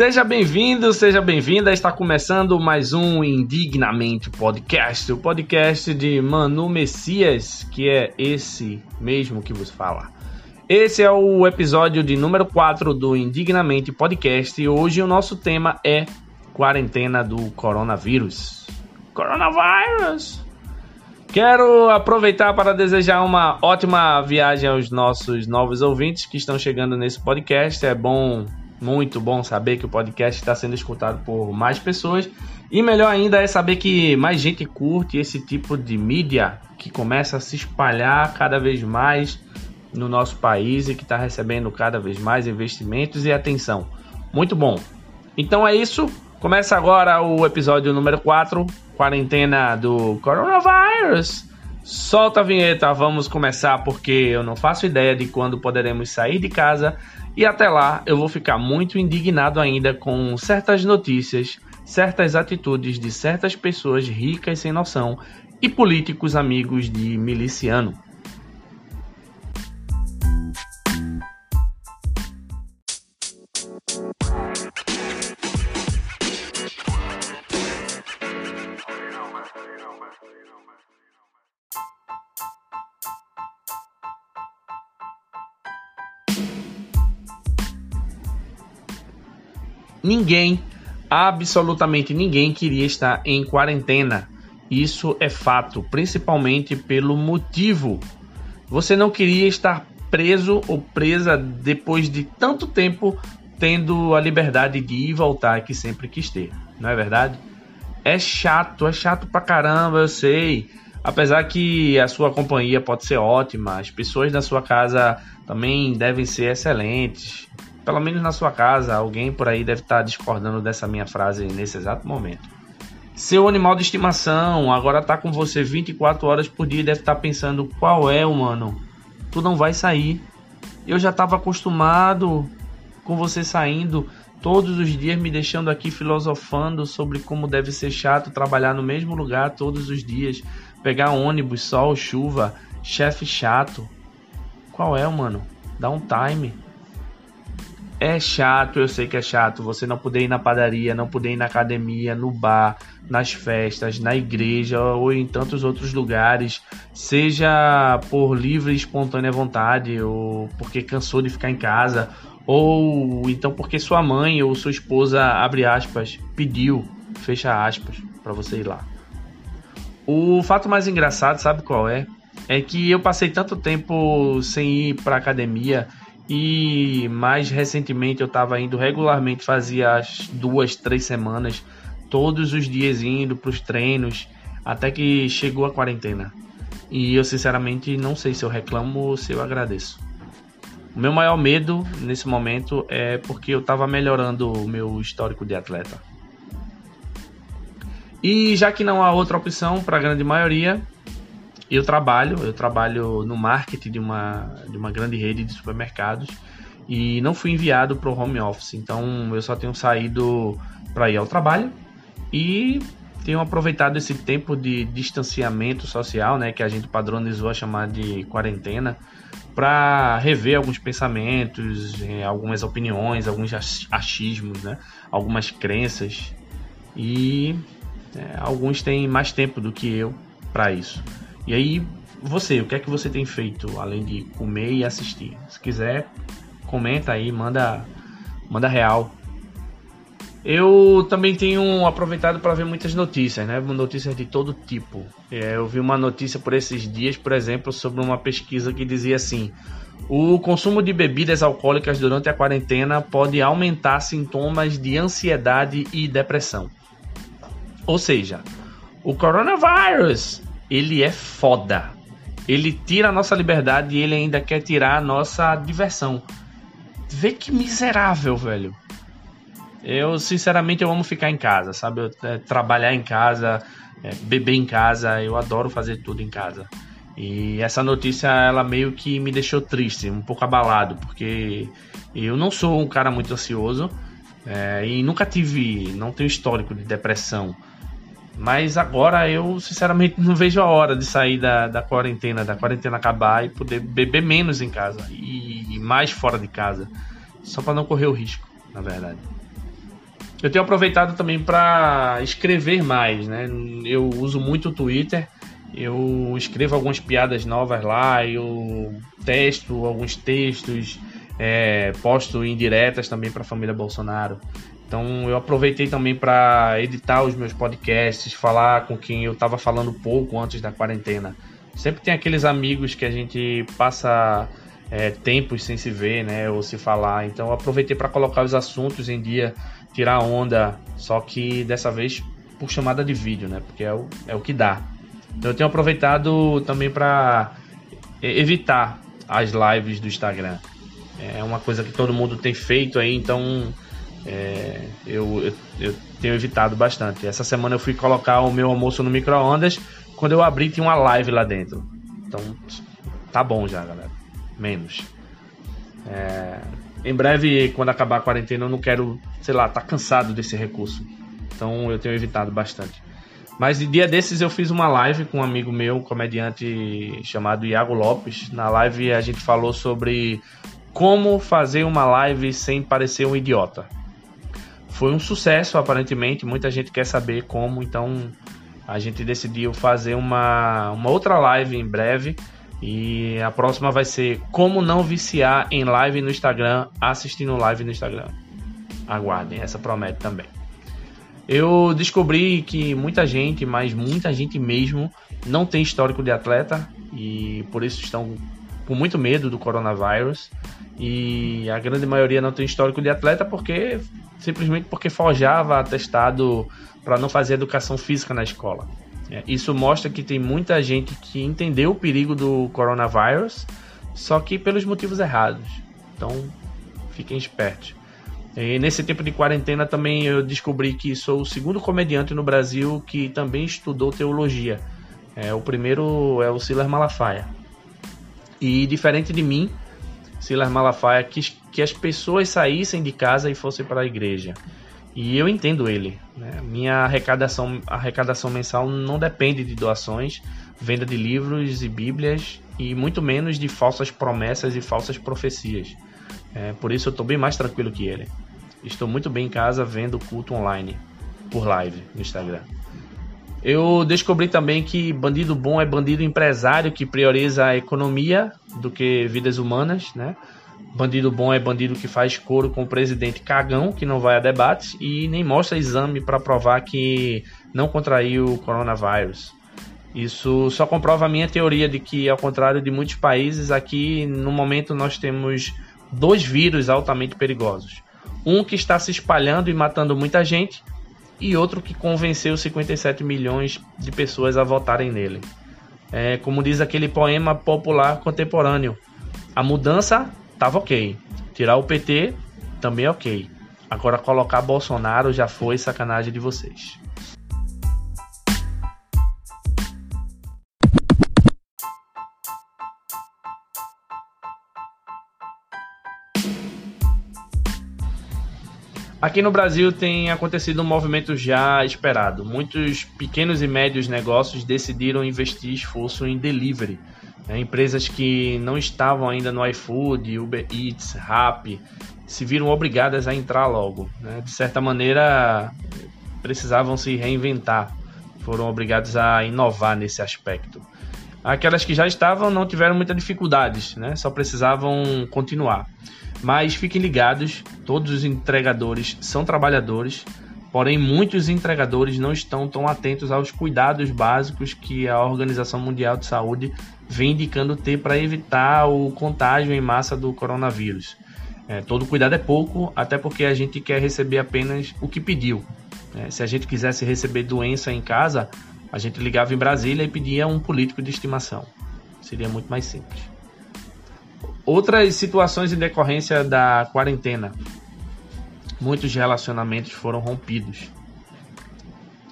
Seja bem-vindo, seja bem-vinda. Está começando mais um Indignamente Podcast, o podcast de Manu Messias, que é esse mesmo que vos fala. Esse é o episódio de número 4 do Indignamente Podcast e hoje o nosso tema é quarentena do coronavírus. Coronavírus! Quero aproveitar para desejar uma ótima viagem aos nossos novos ouvintes que estão chegando nesse podcast. É bom muito bom saber que o podcast está sendo escutado por mais pessoas. E melhor ainda é saber que mais gente curte esse tipo de mídia que começa a se espalhar cada vez mais no nosso país e que está recebendo cada vez mais investimentos e atenção. Muito bom. Então é isso. Começa agora o episódio número 4, quarentena do coronavírus. Solta a vinheta, vamos começar porque eu não faço ideia de quando poderemos sair de casa e até lá eu vou ficar muito indignado ainda com certas notícias, certas atitudes de certas pessoas ricas sem noção e políticos amigos de miliciano. Ninguém, absolutamente ninguém queria estar em quarentena. Isso é fato, principalmente pelo motivo. Você não queria estar preso ou presa depois de tanto tempo tendo a liberdade de ir e voltar que sempre quis ter, não é verdade? É chato, é chato pra caramba, eu sei. Apesar que a sua companhia pode ser ótima, as pessoas da sua casa também devem ser excelentes pelo menos na sua casa, alguém por aí deve estar discordando dessa minha frase nesse exato momento. Seu animal de estimação agora está com você 24 horas por dia e deve estar pensando: qual é, mano? Tu não vai sair. Eu já estava acostumado com você saindo todos os dias, me deixando aqui filosofando sobre como deve ser chato trabalhar no mesmo lugar todos os dias, pegar ônibus, sol, chuva, chefe chato. Qual é, mano? Dá um time. É chato, eu sei que é chato. Você não poder ir na padaria, não poder ir na academia, no bar, nas festas, na igreja ou em tantos outros lugares, seja por livre e espontânea vontade, ou porque cansou de ficar em casa, ou então porque sua mãe ou sua esposa, abre aspas, pediu, fecha aspas, para você ir lá. O fato mais engraçado, sabe qual é? É que eu passei tanto tempo sem ir para academia e mais recentemente eu estava indo regularmente, fazia as duas, três semanas, todos os dias indo para os treinos, até que chegou a quarentena. E eu sinceramente não sei se eu reclamo ou se eu agradeço. O meu maior medo nesse momento é porque eu estava melhorando o meu histórico de atleta. E já que não há outra opção para a grande maioria, eu trabalho, eu trabalho no marketing de uma, de uma grande rede de supermercados e não fui enviado para o home office, então eu só tenho saído para ir ao trabalho e tenho aproveitado esse tempo de distanciamento social, né, que a gente padronizou a chamar de quarentena, para rever alguns pensamentos, eh, algumas opiniões, alguns achismos, né, algumas crenças e é, alguns têm mais tempo do que eu para isso. E aí, você, o que é que você tem feito além de comer e assistir? Se quiser, comenta aí, manda, manda real. Eu também tenho aproveitado para ver muitas notícias, né? Notícias de todo tipo. É, eu vi uma notícia por esses dias, por exemplo, sobre uma pesquisa que dizia assim: o consumo de bebidas alcoólicas durante a quarentena pode aumentar sintomas de ansiedade e depressão. Ou seja, o coronavírus ele é foda. Ele tira a nossa liberdade e ele ainda quer tirar a nossa diversão. Vê que miserável, velho. Eu, sinceramente, eu amo ficar em casa, sabe? Eu, é, trabalhar em casa, é, beber em casa, eu adoro fazer tudo em casa. E essa notícia, ela meio que me deixou triste, um pouco abalado, porque eu não sou um cara muito ansioso é, e nunca tive, não tenho histórico de depressão. Mas agora eu, sinceramente, não vejo a hora de sair da, da quarentena, da quarentena acabar e poder beber menos em casa e, e mais fora de casa. Só para não correr o risco, na verdade. eu tenho aproveitado também para escrever mais, né? Eu uso muito o Twitter, eu escrevo algumas piadas novas lá, eu testo alguns textos, é, posto indiretas também para a família Bolsonaro. Então eu aproveitei também para editar os meus podcasts, falar com quem eu estava falando pouco antes da quarentena. Sempre tem aqueles amigos que a gente passa é, tempos sem se ver, né, ou se falar. Então eu aproveitei para colocar os assuntos em dia, tirar onda, só que dessa vez por chamada de vídeo, né, porque é o, é o que dá. Então eu tenho aproveitado também para evitar as lives do Instagram. É uma coisa que todo mundo tem feito aí, então é, eu, eu, eu, tenho evitado bastante. Essa semana eu fui colocar o meu almoço no micro-ondas. Quando eu abri, tinha uma live lá dentro. Então, tá bom já, galera. Menos. É, em breve, quando acabar a quarentena, eu não quero, sei lá, tá cansado desse recurso. Então, eu tenho evitado bastante. Mas de dia desses eu fiz uma live com um amigo meu, um comediante chamado Iago Lopes. Na live a gente falou sobre como fazer uma live sem parecer um idiota. Foi um sucesso, aparentemente. Muita gente quer saber como, então a gente decidiu fazer uma, uma outra live em breve. E a próxima vai ser como não viciar em live no Instagram, assistindo live no Instagram. Aguardem, essa promete também. Eu descobri que muita gente, mas muita gente mesmo, não tem histórico de atleta e por isso estão com muito medo do coronavírus. E a grande maioria não tem histórico de atleta porque simplesmente porque forjava atestado para não fazer educação física na escola. É, isso mostra que tem muita gente que entendeu o perigo do coronavírus, só que pelos motivos errados. Então, fiquem espertos. E nesse tempo de quarentena também eu descobri que sou o segundo comediante no Brasil que também estudou teologia. É, o primeiro é o Silas Malafaia. E diferente de mim, Silas Malafaia quis que as pessoas saíssem de casa e fossem para a igreja. E eu entendo ele. Né? Minha arrecadação, arrecadação mensal não depende de doações, venda de livros e bíblias, e muito menos de falsas promessas e falsas profecias. É, por isso eu estou bem mais tranquilo que ele. Estou muito bem em casa vendo culto online, por live no Instagram. Eu descobri também que bandido bom é bandido empresário que prioriza a economia do que vidas humanas, né? Bandido bom é bandido que faz coro com o presidente cagão, que não vai a debates e nem mostra exame para provar que não contraiu o coronavírus. Isso só comprova a minha teoria de que, ao contrário de muitos países, aqui no momento nós temos dois vírus altamente perigosos. Um que está se espalhando e matando muita gente, e outro que convenceu 57 milhões de pessoas a votarem nele. É, como diz aquele poema popular contemporâneo: a mudança estava ok, tirar o PT também ok. Agora colocar Bolsonaro já foi sacanagem de vocês. Aqui no Brasil tem acontecido um movimento já esperado. Muitos pequenos e médios negócios decidiram investir esforço em delivery. Né? Empresas que não estavam ainda no iFood, Uber Eats, Rappi, se viram obrigadas a entrar logo. Né? De certa maneira, precisavam se reinventar, foram obrigados a inovar nesse aspecto. Aquelas que já estavam não tiveram muitas dificuldades, né? só precisavam continuar. Mas fiquem ligados, todos os entregadores são trabalhadores, porém muitos entregadores não estão tão atentos aos cuidados básicos que a Organização Mundial de Saúde vem indicando ter para evitar o contágio em massa do coronavírus. É, todo cuidado é pouco, até porque a gente quer receber apenas o que pediu. É, se a gente quisesse receber doença em casa, a gente ligava em Brasília e pedia um político de estimação. Seria muito mais simples. Outras situações em decorrência da quarentena. Muitos relacionamentos foram rompidos.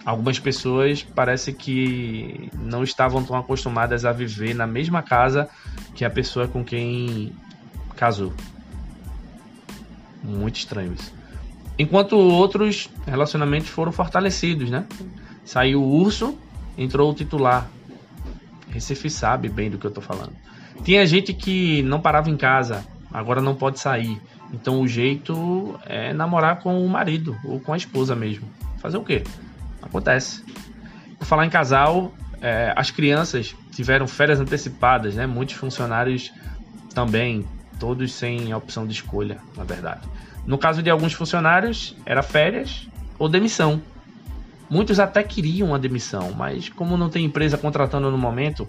Algumas pessoas parece que não estavam tão acostumadas a viver na mesma casa que a pessoa com quem casou. Muito estranho isso. Enquanto outros relacionamentos foram fortalecidos, né? Saiu o urso, entrou o titular. Recife sabe bem do que eu tô falando. Tinha gente que não parava em casa, agora não pode sair. Então o jeito é namorar com o marido ou com a esposa mesmo. Fazer o quê? Acontece. Por falar em casal, é, as crianças tiveram férias antecipadas, né? Muitos funcionários também, todos sem opção de escolha, na verdade. No caso de alguns funcionários, era férias ou demissão. Muitos até queriam a demissão, mas como não tem empresa contratando no momento,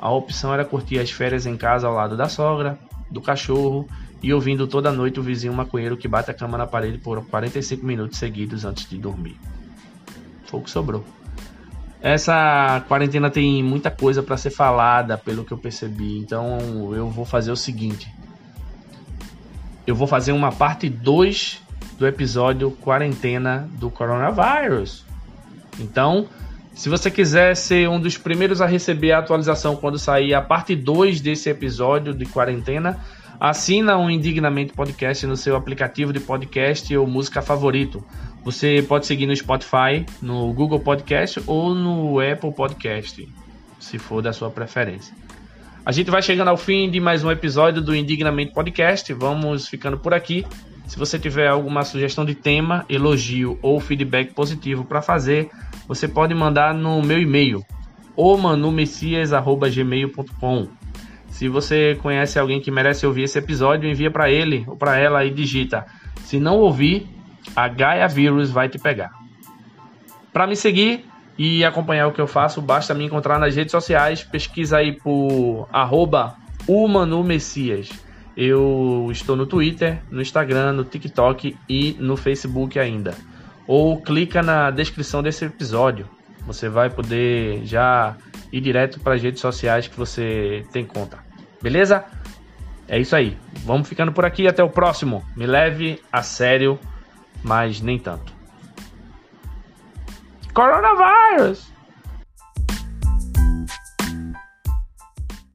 a opção era curtir as férias em casa ao lado da sogra, do cachorro e ouvindo toda noite o vizinho maconheiro que bate a cama na parede por 45 minutos seguidos antes de dormir. Foi o que sobrou. Essa quarentena tem muita coisa para ser falada, pelo que eu percebi. Então eu vou fazer o seguinte: eu vou fazer uma parte 2 do episódio Quarentena do Coronavírus. Então, se você quiser ser um dos primeiros a receber a atualização quando sair a parte 2 desse episódio de quarentena, assina o um Indignamente Podcast no seu aplicativo de podcast ou música favorito. Você pode seguir no Spotify, no Google Podcast ou no Apple Podcast, se for da sua preferência. A gente vai chegando ao fim de mais um episódio do Indignamente Podcast. Vamos ficando por aqui. Se você tiver alguma sugestão de tema, elogio ou feedback positivo para fazer, você pode mandar no meu e-mail, omanumessias.gmail.com. Se você conhece alguém que merece ouvir esse episódio, envia para ele ou para ela e digita. Se não ouvir, a Gaia Vírus vai te pegar. Para me seguir e acompanhar o que eu faço, basta me encontrar nas redes sociais. Pesquisa aí por arroba. Eu estou no Twitter, no Instagram, no TikTok e no Facebook ainda. Ou clica na descrição desse episódio. Você vai poder já ir direto para as redes sociais que você tem conta. Beleza? É isso aí. Vamos ficando por aqui. Até o próximo. Me leve a sério mas nem tanto. Coronavirus!